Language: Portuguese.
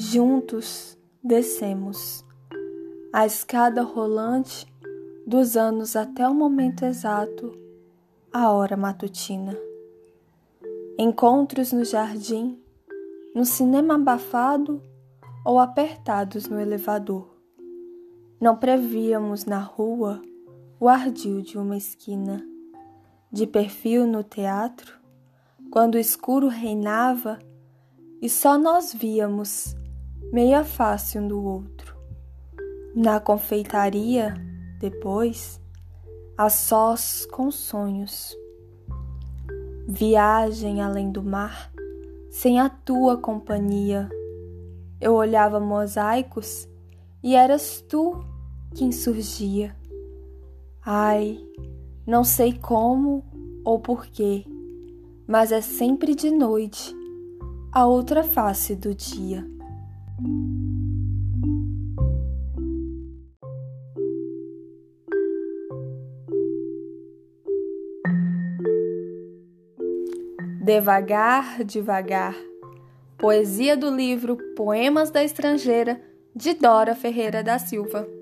juntos descemos a escada rolante dos anos até o momento exato, a hora matutina. Encontros no jardim, no cinema abafado ou apertados no elevador. Não prevíamos na rua o ardil de uma esquina. De perfil no teatro, quando o escuro reinava e só nós víamos meia face um do outro. Na confeitaria, depois, a sós com sonhos. Viagem além do mar, sem a tua companhia. Eu olhava mosaicos e eras tu quem surgia. Ai, não sei como ou porquê, mas é sempre de noite, a outra face do dia. Devagar, devagar. Poesia do livro Poemas da Estrangeira, de Dora Ferreira da Silva.